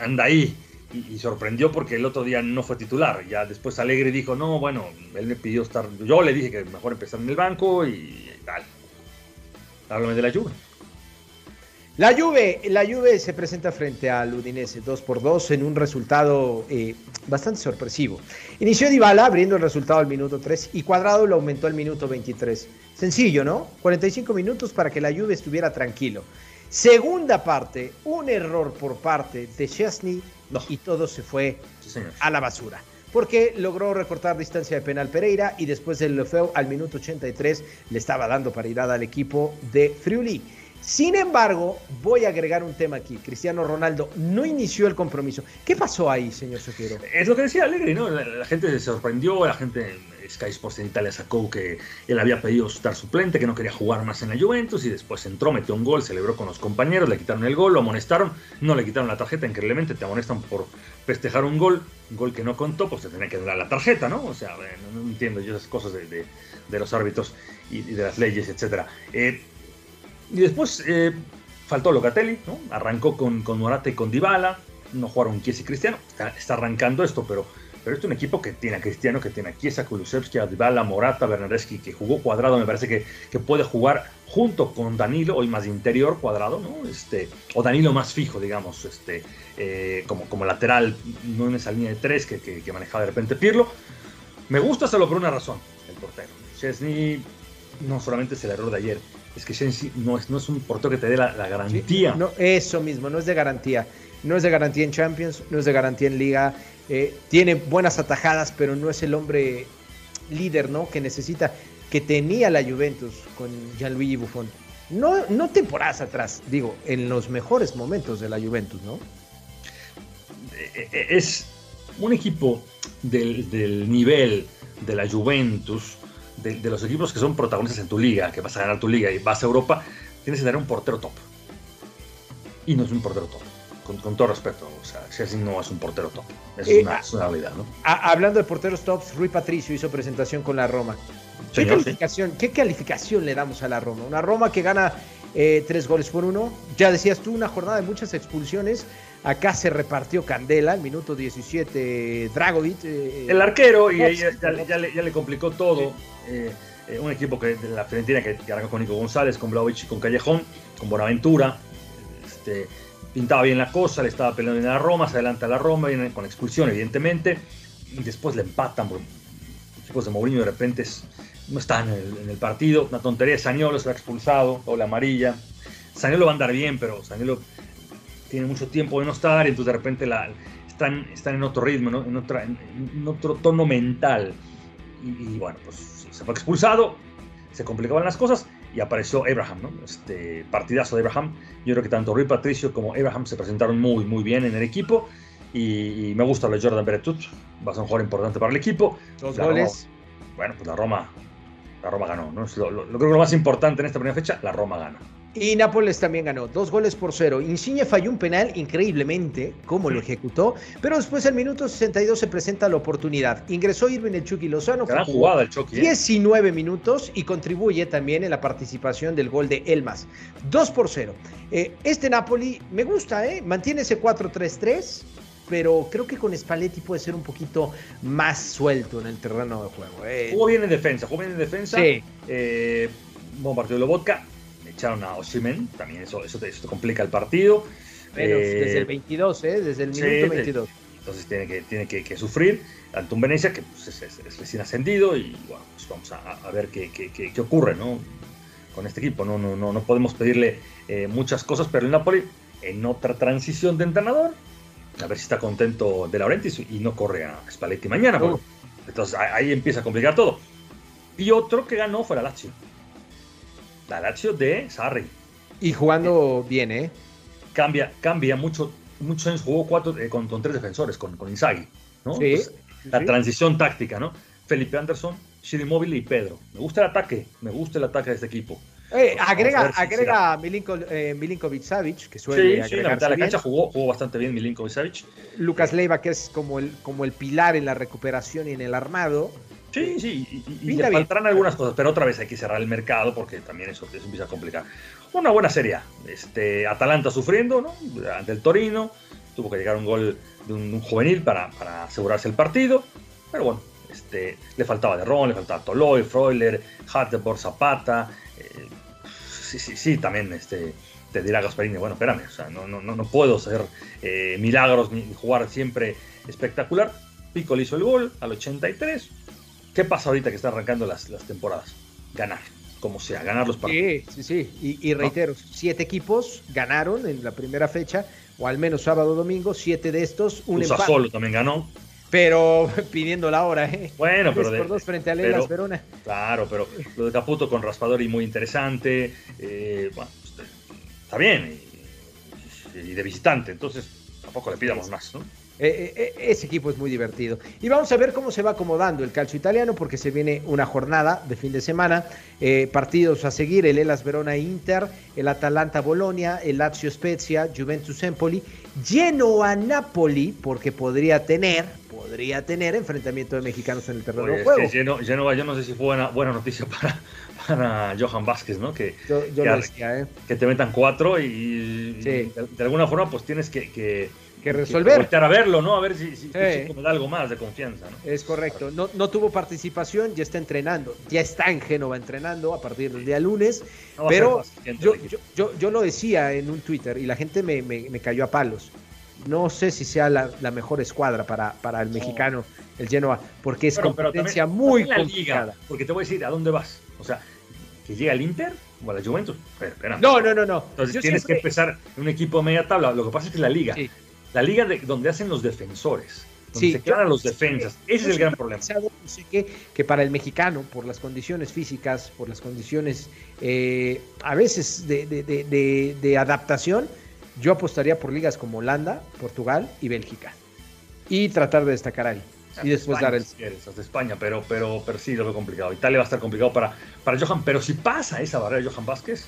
anda ahí y, sorprendió porque el otro día no fue titular. Ya después Alegre dijo, no, bueno, él me pidió estar, yo le dije que mejor empezar en el banco y tal. Háblame de la lluvia. La Juve, la Juve se presenta frente al Udinese 2 por 2 en un resultado eh, bastante sorpresivo. Inició Dybala abriendo el resultado al minuto 3 y Cuadrado lo aumentó al minuto 23. Sencillo, ¿no? 45 minutos para que la Juve estuviera tranquilo. Segunda parte, un error por parte de Chesney y todo se fue a la basura. Porque logró recortar distancia de penal Pereira y después del Lefeu al minuto 83 le estaba dando paridad al equipo de Friuli. Sin embargo, voy a agregar un tema aquí. Cristiano Ronaldo no inició el compromiso. ¿Qué pasó ahí, señor Soquero? Es lo que decía Alegre, ¿no? La, gente se sorprendió, la gente en Sky Sports en Italia sacó que él había pedido estar suplente, que no quería jugar más en la Juventus y después entró, metió un gol, celebró con los compañeros, le quitaron el gol, lo amonestaron, no le quitaron la tarjeta, increíblemente te amonestan por festejar un gol, un gol que no contó, pues te tenía que dar la tarjeta, ¿no? O sea, no, entiendo yo esas cosas de, los árbitros y, de las leyes, etcétera. Eh, y después eh, faltó Locatelli, ¿no? Arrancó con, con, Morata y con Dybala. No jugaron Kies y Cristiano. Está, arrancando esto, pero, pero este es un equipo que tiene a Cristiano, que tiene a Kiesa, Kulusevski, a Dybala, Morata, Bernardeschi, que jugó cuadrado. Me parece que, que, puede jugar junto con Danilo, hoy más de interior cuadrado, ¿no? Este, o Danilo más fijo, digamos, este, eh, como, como lateral, no en esa línea de tres que, que, manejaba de repente Pirlo. Me gusta solo por una razón, el portero. Chesney no solamente es el error de ayer, es que Sensi no es, no es un portero que te dé la, garantía. no, eso mismo, no es de garantía. No es de garantía en Champions, no es de garantía en Liga. Eh, tiene buenas atajadas, pero no es el hombre líder, ¿no? Que necesita, que tenía la Juventus con Gianluigi Buffon. No, no temporadas atrás, digo, en los mejores momentos de la Juventus, ¿no? Eh, eh, es un equipo del, nivel de la Juventus, de, los equipos que son protagonistas en tu liga, que vas a ganar tu liga y vas a Europa, tienes que tener un portero top. Y no es un portero top. Con, todo respeto, o sea, Chelsea no es un portero top. Es, eh, una, realidad, ¿no? hablando de porteros tops, Rui Patricio hizo presentación con la Roma. ¿Qué, calificación, ¿Qué calificación le damos a la Roma? Una Roma que gana eh, tres goles por uno. Ya decías tú, una jornada de muchas expulsiones. Acá se repartió Candela, el minuto 17, Dragovic. Eh, el arquero, y ya, le, complicó todo. Eh, un equipo que de la Fiorentina que, arrancó con Nico González, con Blaovic y con Callejón, con Bonaventura. Este, pintaba bien la cosa, le estaba peleando en la Roma, se adelanta la Roma, viene con expulsión, evidentemente. Y después le empatan. Los equipos de Mourinho de repente es, no está en el, partido. Una tontería. Sañolo se ha expulsado, doble amarilla. Sañolo va a andar bien, pero Sañolo tiene mucho tiempo de no estar y entonces de repente la, están, están en otro ritmo, en, otra, en, otro tono mental. Y, bueno, pues se fue expulsado, se complicaban las cosas y apareció Abraham, ¿no? Este partidazo de Abraham. Yo creo que tanto Rui Patricio como Abraham se presentaron muy, muy bien en el equipo. Y, me gusta lo de Jordan Beretut, va a ser un jugador importante para el equipo. Dos goles. bueno, pues la Roma la Roma ganó. ¿no? Lo, lo, creo que lo más importante en esta primera fecha, la Roma gana. Y Nápoles también ganó, dos goles por cero. Insigne falló un penal increíblemente, como lo ejecutó, pero después al minuto 62 se presenta la oportunidad. Ingresó Irving el Chucky Lozano. Gran jugada el Chucky. 19 ¿eh? minutos y contribuye también en la participación del gol de Elmas. 2 por 0. Eh, este Napoli me gusta, ¿eh? Mantiene ese 4-3-3 pero creo que con Spalletti puede ser un poquito más suelto en el terreno de juego. Eh. Jugó bien en defensa, jugó bien en defensa. Sí. Eh, buen partido de Lobotka. Echaron a Osimen, también eso, eso, te, complica el partido. desde el 22, ¿eh? Desde el minuto 22. Entonces tiene que, tiene que, sufrir ante un Venecia que pues, es, recién ascendido y bueno, pues vamos a, ver qué, qué, qué, ocurre ¿no? con este equipo. No, no, no, no podemos pedirle eh, muchas cosas, pero el Napoli en otra transición de entrenador a ver si está contento de Laurentiis y no corre a Spalletti mañana. entonces ahí empieza a complicar todo. Y otro que ganó fue la Lazio. La Lazio de Sarri. Y jugando bien, ¿eh? Cambia, cambia mucho. Muchos años jugó cuatro, eh, con, tres defensores, con, con Inzaghi. ¿no? la transición táctica, ¿no? Felipe Anderson, Shiri Móvil y Pedro. Me gusta el ataque, me gusta el ataque de este equipo. Eh, agrega agrega a Milinko, eh, Milinkovic Savic, que suele sí, sí, la mitad de la cancha jugó, jugó bastante bien Milinkovic Savic. Lucas Leiva, que es como el, como el pilar en la recuperación y en el armado. Sí, sí, y, le faltarán algunas cosas, pero otra vez hay que cerrar el mercado porque también eso, empieza a complicar. Una buena serie. Este, Atalanta sufriendo, ¿no? Ante el Torino, tuvo que llegar un gol de un, juvenil para, para, asegurarse el partido, pero bueno, este, le faltaba de Ron, le faltaba Toloy, Freuler, por Zapata, eh, sí, sí, sí, también este, te dirá Gasparini, bueno, espérame, o sea, no, no, no puedo hacer eh, milagros ni jugar siempre espectacular. Pico le hizo el gol al 83. ¿Qué pasa ahorita que está arrancando las, las temporadas? Ganar, como sea, ganar los partidos. Sí, sí, sí. Y, reitero, siete equipos ganaron en la primera fecha, o al menos sábado domingo, siete de estos, un Solo también ganó pero [LAUGHS] pidiendo la hora, ¿eh? Bueno, pero. De, por dos frente a Lelas Verona. Claro, pero lo de Caputo con Raspadori muy interesante. Eh, bueno, pues, está bien. Y, de visitante, entonces tampoco le pidamos más, ¿no? Eh, eh, ese equipo es muy divertido. Y vamos a ver cómo se va acomodando el calcio italiano, porque se viene una jornada de fin de semana. partidos a seguir: el Elas Verona Inter, el Atalanta Bolonia, el Lazio Spezia, Juventus Empoli, a Napoli, porque podría tener, podría tener enfrentamiento de mexicanos en el terreno de juego. yo no sé si fue buena, buena noticia [LAUGHS] para, para Johan Vázquez, ¿no? Que, ¿eh? que, te metan cuatro y, de, alguna forma pues tienes que, que, resolver. a verlo, ¿no? A ver si, si me da algo más de confianza, ¿no? Es correcto. No, no tuvo participación, ya está entrenando. Ya está en Génova entrenando a partir del día lunes. pero yo, yo, yo, lo decía en un Twitter y la gente me, me cayó a palos no sé si sea la, mejor escuadra para, para el mexicano, el Genoa, porque es competencia muy complicada. porque te voy a decir, ¿a dónde vas? O sea, que llega el Inter o a la Juventus. no, no, no, no. Entonces tienes que empezar un equipo de media tabla. Lo que pasa es que la liga, la liga de, donde hacen los defensores, donde se quedan los defensas, ese es el gran problema. Sé que, que para el mexicano, por las condiciones físicas, por las condiciones eh, a veces de, de, de adaptación, yo apostaría por ligas como Holanda, Portugal y Bélgica. Y tratar de destacar ahí y después dar el. Si de España, pero, pero, pero sí lo veo complicado. Italia va a estar complicado para, para Johan, pero si pasa esa barrera de Johan Vázquez,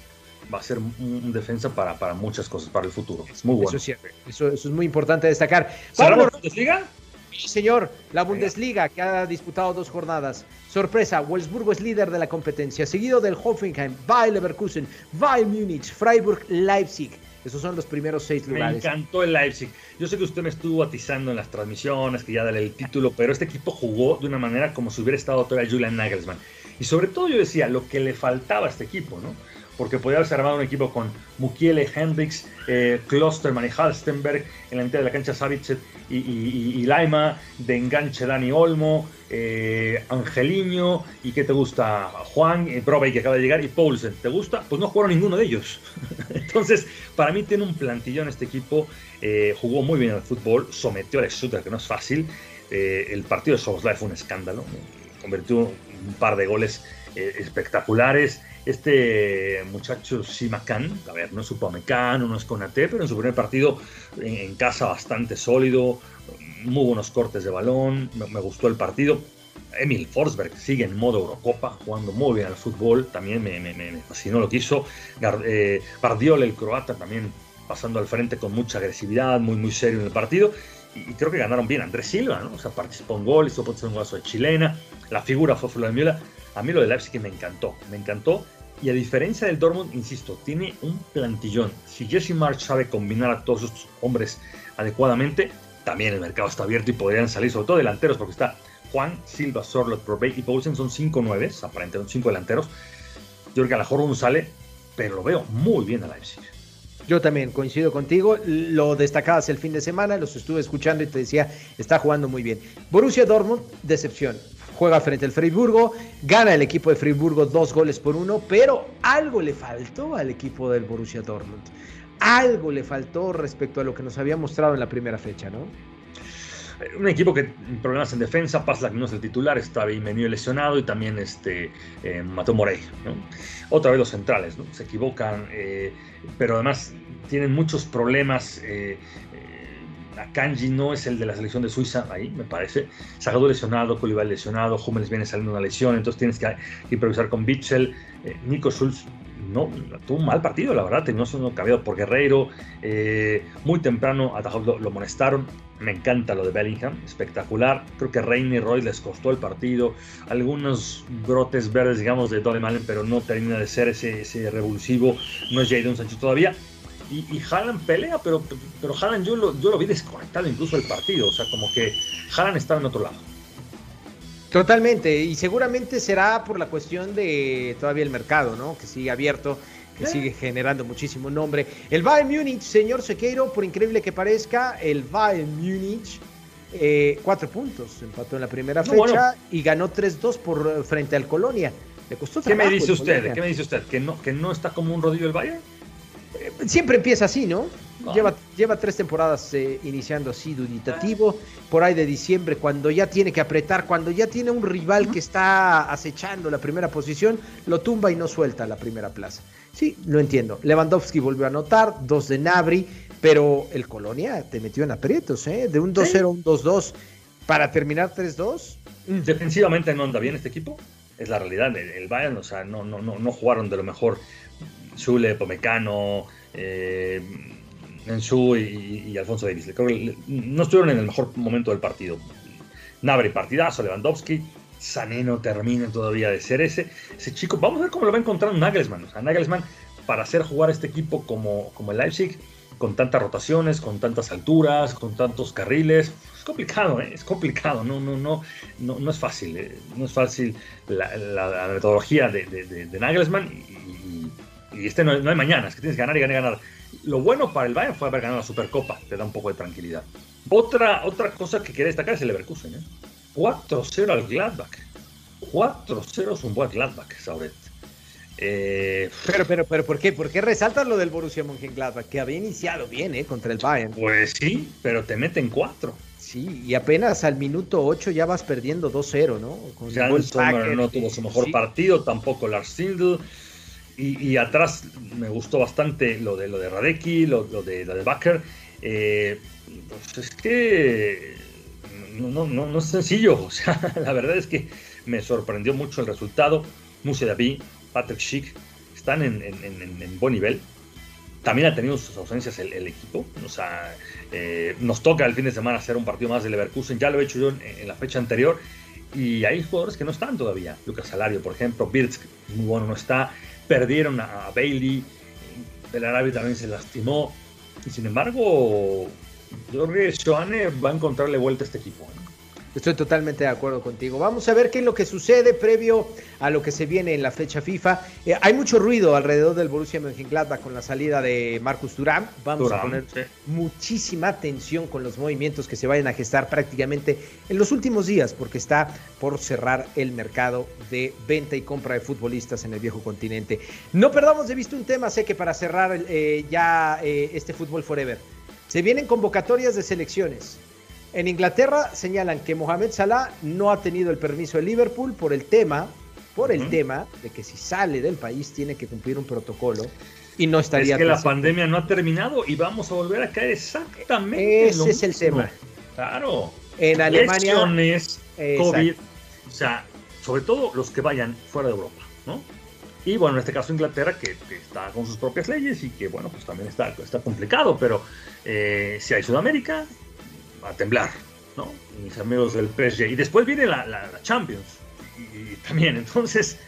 va a ser un, defensa para, para, muchas cosas, para el futuro. Es muy bueno. Eso, eso, eso es muy importante destacar. ¿Cerramos la Bundesliga? Sí, señor. La Bundesliga, que ha disputado dos jornadas. Sorpresa, Wolfsburgo es líder de la competencia, seguido del Hoffenheim, Bayer Leverkusen, Bayern Múnich, Freiburg, Leipzig. Esos son los primeros seis lugares. Me encantó el Leipzig. Yo sé que usted me estuvo atizando en las transmisiones, que ya dale el título, pero este equipo jugó de una manera como si hubiera estado todavía Julian Nagelsmann. Y sobre todo yo decía, lo que le faltaba a este equipo, ¿no? Porque podía haberse armado un equipo con Mukiele, Hendricks, eh, Klosterman y Halstenberg, en la mitad de la cancha Savicet y, y, Laima, de enganche Dani Olmo, eh, Angeliño, y ¿qué te gusta? Juan, eh, que acaba de llegar, y Paulsen. ¿Te gusta? Pues no jugaron ninguno de ellos. [LAUGHS] Entonces, para mí tiene un plantillón este equipo, eh, jugó muy bien al fútbol, sometió al Stuttgart, que no es fácil. Eh, el partido de Soboslai fue un escándalo, convirtió un par de goles espectaculares. Este muchacho Simacan, a ver, no es Upamecano, no es Conate, pero en su primer partido en, casa bastante sólido, muy buenos cortes de balón, me, gustó el partido. Emil Forsberg sigue en modo Eurocopa, jugando muy bien al fútbol, también me, me, fascinó lo que hizo. Eh, el croata, también pasando al frente con mucha agresividad, muy, muy serio en el partido. Y, creo que ganaron bien. Andrés Silva, ¿no? O sea, participó en gol, hizo un golazo de chilena. La figura fue Florida A mí lo de Leipzig me encantó, me encantó. Y a diferencia del Dortmund, insisto, tiene un plantillón. Si Jesse March sabe combinar a todos estos hombres adecuadamente, también el mercado está abierto y podrían salir, sobre todo delanteros, porque está Juan, Silva, Sorlot, Probey y Paulsen, son 5-9, aparentemente 5 delanteros. Yo creo que a lo mejor uno sale, pero lo veo muy bien a Leipzig. Yo también coincido contigo, lo destacabas el fin de semana, los estuve escuchando y te decía, está jugando muy bien. Borussia Dortmund, decepción juega frente al Freiburgo, gana el equipo de Freiburgo dos goles por uno, pero algo le faltó al equipo del Borussia Dortmund. Algo le faltó respecto a lo que nos había mostrado en la primera fecha, ¿no? Un equipo que problemas en defensa, Paslak no es el titular, está bienvenido lesionado y también este, eh, Mató Morey. Otra vez los centrales, ¿no? se equivocan, eh, pero además tienen muchos problemas eh, Kanji no es el de la selección de Suiza, ahí me parece. Sagado lesionado, Colibal lesionado, Hummels viene saliendo una lesión, entonces tienes que improvisar con Bitchel. Eh, Nico Schulz no, tuvo un mal partido, la verdad, no sido cambiado por Guerreiro. Eh, muy temprano a lo, lo, molestaron. Me encanta lo de Bellingham, espectacular. Creo que Reine Roy les costó el partido. Algunos brotes verdes, digamos, de Tony Malen, pero no termina de ser ese, ese revulsivo. No es Jadon Sancho todavía y, y Haaland pelea, pero, pero Haaland yo lo, yo lo vi desconectado incluso del partido, o sea, como que Haaland estaba en otro lado. Totalmente, y seguramente será por la cuestión de todavía el mercado, ¿no? Que sigue abierto, que sigue generando muchísimo nombre. El Bayern Múnich, señor Sequeiro, por increíble que parezca, el Bayern Múnich, eh, cuatro puntos, empató en la primera fecha y ganó 3-2 por frente al Colonia. Le costó ¿Qué me dice usted? ¿Qué me dice usted? ¿Que no, que no está como un rodillo el Bayern? Siempre empieza así, ¿no? Lleva, lleva tres temporadas eh, iniciando así, duditativo, por ahí de diciembre, cuando ya tiene que apretar, cuando ya tiene un rival que está acechando la primera posición, lo tumba y no suelta la primera plaza. Sí, lo entiendo. Lewandowski volvió a anotar, dos de Nabri, pero el Colonia te metió en aprietos, ¿eh? De un 2-0 a un 2-2 para terminar 3-2. Mm. Defensivamente no anda bien este equipo, es la realidad. El, Bayern, o sea, no, no, no, no jugaron de lo mejor Zule, Pomecano, eh, y, Alfonso Davis. Creo que no estuvieron en el mejor momento del partido. Nabre, partidazo, Lewandowski. Saneno termina todavía de ser ese, ese chico. Vamos a ver cómo lo va a encontrar Nagelsmann. O sea, Nagelsmann, para hacer jugar este equipo como, como el Leipzig, con tantas rotaciones, con tantas alturas, con tantos carriles. Es complicado, ¿eh? es complicado, no, no, no, no, no es fácil, ¿eh? no es fácil la, metodología de, de, Nagelsmann y, y este no, hay mañana, es que tienes que ganar y ganar y ganar. Lo bueno para el Bayern fue haber ganado la Supercopa, te da un poco de tranquilidad. Otra, otra cosa que quería destacar es el Leverkusen, ¿eh? 4-0 al Gladbach. 4-0 es un buen Gladbach, Sauret. Eh, pero, pero, pero, ¿por qué? ¿Por qué resaltas lo del Borussia Mönchengladbach? Que había iniciado bien, ¿eh? Contra el Bayern. Pues sí, pero te meten cuatro. Sí, y apenas al minuto 8 ya vas perdiendo 2-0, ¿no? Con ya no tuvo su mejor partido, tampoco Lars Sindel. Y, atrás me gustó bastante lo de lo de Radecki, lo, de lo de Bakker. Eh, pues es que no, no, no, es sencillo. [LAUGHS] O sea, la verdad es que me sorprendió mucho el resultado. Muse David, Patrick Schick, están en, buen nivel. También ha tenido sus ausencias el, equipo. O sea, eh, nos toca el fin de semana hacer un partido más de Leverkusen. Ya lo he hecho yo en, la fecha anterior. Y hay jugadores que no están todavía. Lucas Salario, por ejemplo. Birsk, muy bueno, no está. Perdieron a, Bailey. Belarabi también se lastimó. Y sin embargo, yo creo que Joane va a encontrarle vuelta a este equipo. Estoy totalmente de acuerdo contigo. Vamos a ver qué es lo que sucede previo a lo que se viene en la fecha FIFA. Eh, hay mucho ruido alrededor del Borussia Mönchengladbach con la salida de Marcus Durán. Vamos a poner muchísima atención con los movimientos que se vayan a gestar prácticamente en los últimos días, porque está por cerrar el mercado de venta y compra de futbolistas en el viejo continente. No perdamos de vista un tema, sé que para cerrar eh, ya eh, este fútbol forever. Se vienen convocatorias de selecciones. En Inglaterra señalan que Mohamed Salah no ha tenido el permiso de Liverpool por el tema, por el tema de que si sale del país tiene que cumplir un protocolo y no estaría. Es que la pandemia no ha terminado y vamos a volver a caer exactamente. Ese es el tema. Claro. En Alemania. Lesiones, COVID, o sea, sobre todo los que vayan fuera de Europa, ¿no? Y bueno, en este caso Inglaterra, que, está con sus propias leyes y que, bueno, pues también está, está complicado, pero eh, si hay Sudamérica, a temblar, ¿no? Mis amigos del PSG. Y después viene la, Champions. Y, también, entonces,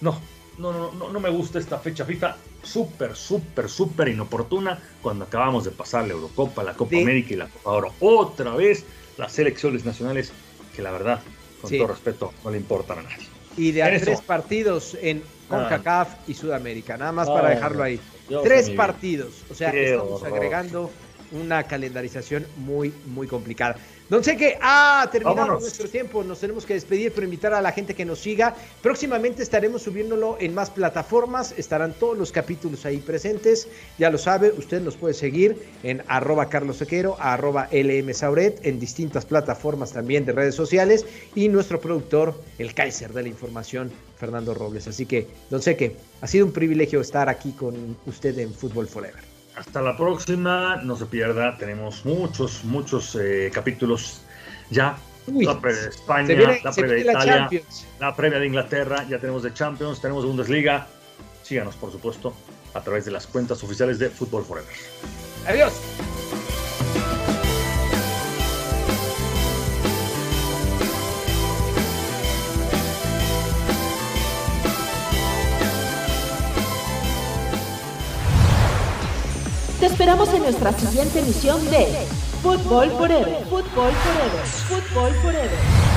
no, no, no, no, me gusta esta fecha FIFA. Súper, súper, súper inoportuna cuando acabamos de pasar la Eurocopa, la Copa América y la Copa Oro. Otra vez las selecciones nacionales que la verdad, con todo respeto, no le importan a nadie. Y de a tres partidos en CONCACAF y Sudamérica, nada más para dejarlo ahí. tres partidos, o sea, estamos agregando una calendarización muy, muy complicada. Don que ha terminado nuestro tiempo, nos tenemos que despedir, pero invitar a la gente que nos siga. Próximamente estaremos subiéndolo en más plataformas, estarán todos los capítulos ahí presentes. Ya lo sabe, usted nos puede seguir en arroba Carlos arroba LM Sauret, en distintas plataformas también de redes sociales, y nuestro productor, el Kaiser de la información, Fernando Robles. Así que, don Seque, ha sido un privilegio estar aquí con usted en Fútbol Forever. Hasta la próxima, no se pierda, tenemos muchos, muchos eh, capítulos ya. la previa de España, la previa de Italia, la, previa de Inglaterra, ya tenemos de Champions, tenemos de Bundesliga. Síganos, por supuesto, a través de las cuentas oficiales de Football Forever. Adiós. Te esperamos en nuestra siguiente emisión de Fútbol Forever. Fútbol Forever. Fútbol Forever.